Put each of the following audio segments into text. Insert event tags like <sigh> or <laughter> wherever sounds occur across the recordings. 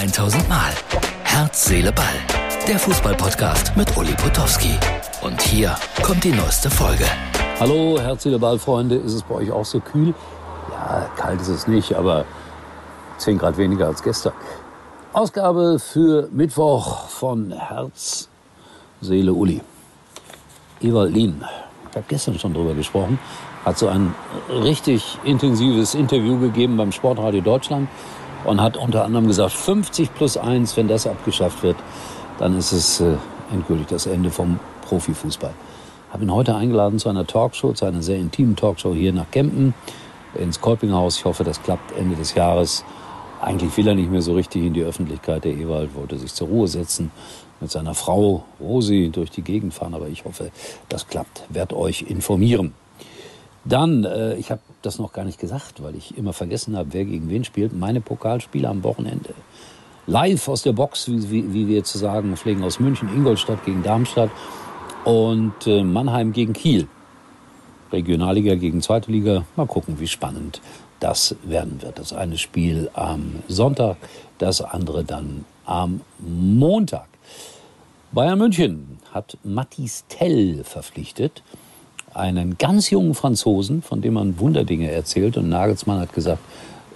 1000 Mal. Herz, Seele, Ball. Der Fußballpodcast mit Uli Potowski. Und hier kommt die neueste Folge. Hallo, Herz, Seele, Ball, Freunde. Ist es bei euch auch so kühl? Ja, kalt ist es nicht, aber 10 Grad weniger als gestern. Ausgabe für Mittwoch von Herz, Seele, Uli. Ewald Lien, ich habe gestern schon drüber gesprochen, hat so ein richtig intensives Interview gegeben beim Sportradio Deutschland und hat unter anderem gesagt, 50 plus 1, wenn das abgeschafft wird, dann ist es äh, endgültig das Ende vom Profifußball. Habe ihn heute eingeladen zu einer Talkshow, zu einer sehr intimen Talkshow hier nach Kempen ins Kolpinghaus. Ich hoffe, das klappt Ende des Jahres. Eigentlich will er nicht mehr so richtig in die Öffentlichkeit. Der Ewald wollte sich zur Ruhe setzen, mit seiner Frau Rosi durch die Gegend fahren. Aber ich hoffe, das klappt. Werd euch informieren. Dann, äh, ich habe das noch gar nicht gesagt, weil ich immer vergessen habe, wer gegen wen spielt. Meine Pokalspiele am Wochenende. Live aus der Box, wie, wie, wie wir zu sagen pflegen, aus München, Ingolstadt gegen Darmstadt und äh, Mannheim gegen Kiel. Regionalliga gegen Zweite Liga. Mal gucken, wie spannend das werden wird. Das eine Spiel am Sonntag, das andere dann am Montag. Bayern München hat Mathis Tell verpflichtet, einen ganz jungen Franzosen, von dem man Wunderdinge erzählt. Und Nagelsmann hat gesagt,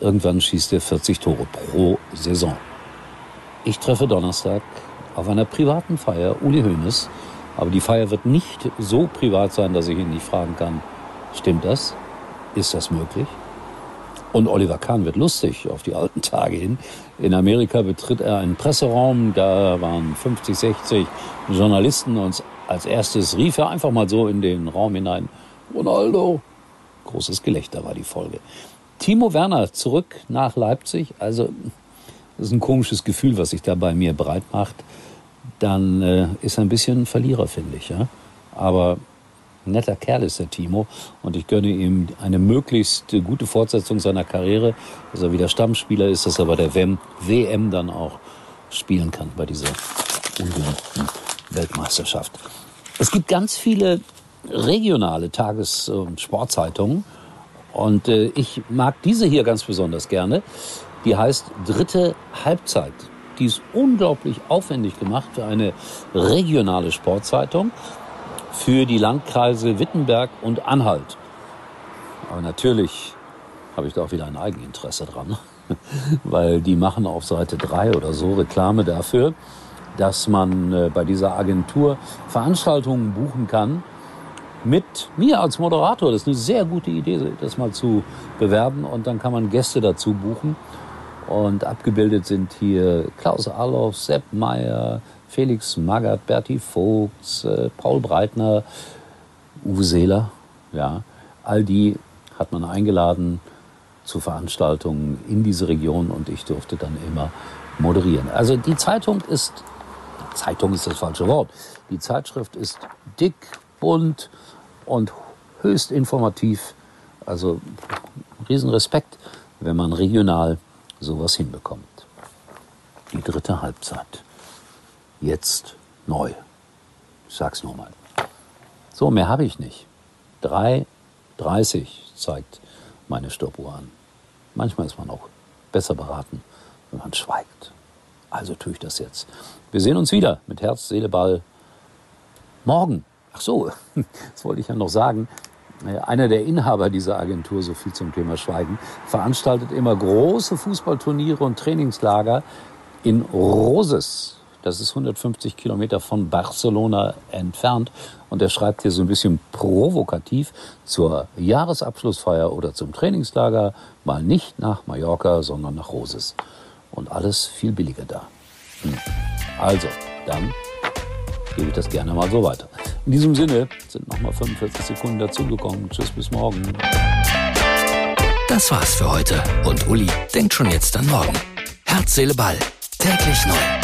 irgendwann schießt er 40 Tore pro Saison. Ich treffe Donnerstag auf einer privaten Feier Uli Hoeneß. Aber die Feier wird nicht so privat sein, dass ich ihn nicht fragen kann, stimmt das? Ist das möglich? Und Oliver Kahn wird lustig auf die alten Tage hin. In Amerika betritt er einen Presseraum, da waren 50, 60 Journalisten und als erstes rief er einfach mal so in den Raum hinein, Ronaldo. Großes Gelächter war die Folge. Timo Werner zurück nach Leipzig, also das ist ein komisches Gefühl, was sich da bei mir breit macht. Dann äh, ist er ein bisschen Verlierer, finde ich. Ja? Aber netter Kerl ist der Timo und ich gönne ihm eine möglichst gute Fortsetzung seiner Karriere, dass er wieder Stammspieler ist, dass er bei der WM, WM dann auch spielen kann bei dieser ungeliebten Weltmeisterschaft. Es gibt ganz viele regionale Tages- und Sportzeitungen und äh, ich mag diese hier ganz besonders gerne. Die heißt Dritte Halbzeit. Die ist unglaublich aufwendig gemacht für eine regionale Sportzeitung für die Landkreise Wittenberg und Anhalt. Aber natürlich habe ich da auch wieder ein Eigeninteresse dran, <laughs> weil die machen auf Seite 3 oder so Reklame dafür, dass man äh, bei dieser Agentur Veranstaltungen buchen kann mit mir als Moderator. Das ist eine sehr gute Idee, das mal zu bewerben und dann kann man Gäste dazu buchen. Und abgebildet sind hier Klaus Arloff, Sepp Meyer, Felix Magath, Berti Vogts, äh, Paul Breitner, Uwe Seeler, ja, all die hat man eingeladen zu Veranstaltungen in diese Region und ich durfte dann immer moderieren. Also die Zeitung ist, Zeitung ist das falsche Wort, die Zeitschrift ist dick, bunt und höchst informativ. Also Riesenrespekt, wenn man regional sowas hinbekommt. Die dritte Halbzeit jetzt neu. Ich sag's nur mal. So, mehr habe ich nicht. 3,30 zeigt meine Stoppuhr an. Manchmal ist man auch besser beraten, wenn man schweigt. Also tue ich das jetzt. Wir sehen uns wieder mit Herz, Seele, Ball morgen. Ach so, <laughs> das wollte ich ja noch sagen. Einer der Inhaber dieser Agentur, so viel zum Thema Schweigen, veranstaltet immer große Fußballturniere und Trainingslager in Roses. Das ist 150 Kilometer von Barcelona entfernt. Und er schreibt hier so ein bisschen provokativ zur Jahresabschlussfeier oder zum Trainingslager mal nicht nach Mallorca, sondern nach Roses. Und alles viel billiger da. Hm. Also, dann gebe ich das gerne mal so weiter. In diesem Sinne sind nochmal 45 Sekunden dazugekommen. Tschüss, bis morgen. Das war's für heute. Und Uli denkt schon jetzt an morgen. Herz, Seele, Ball. Täglich neu.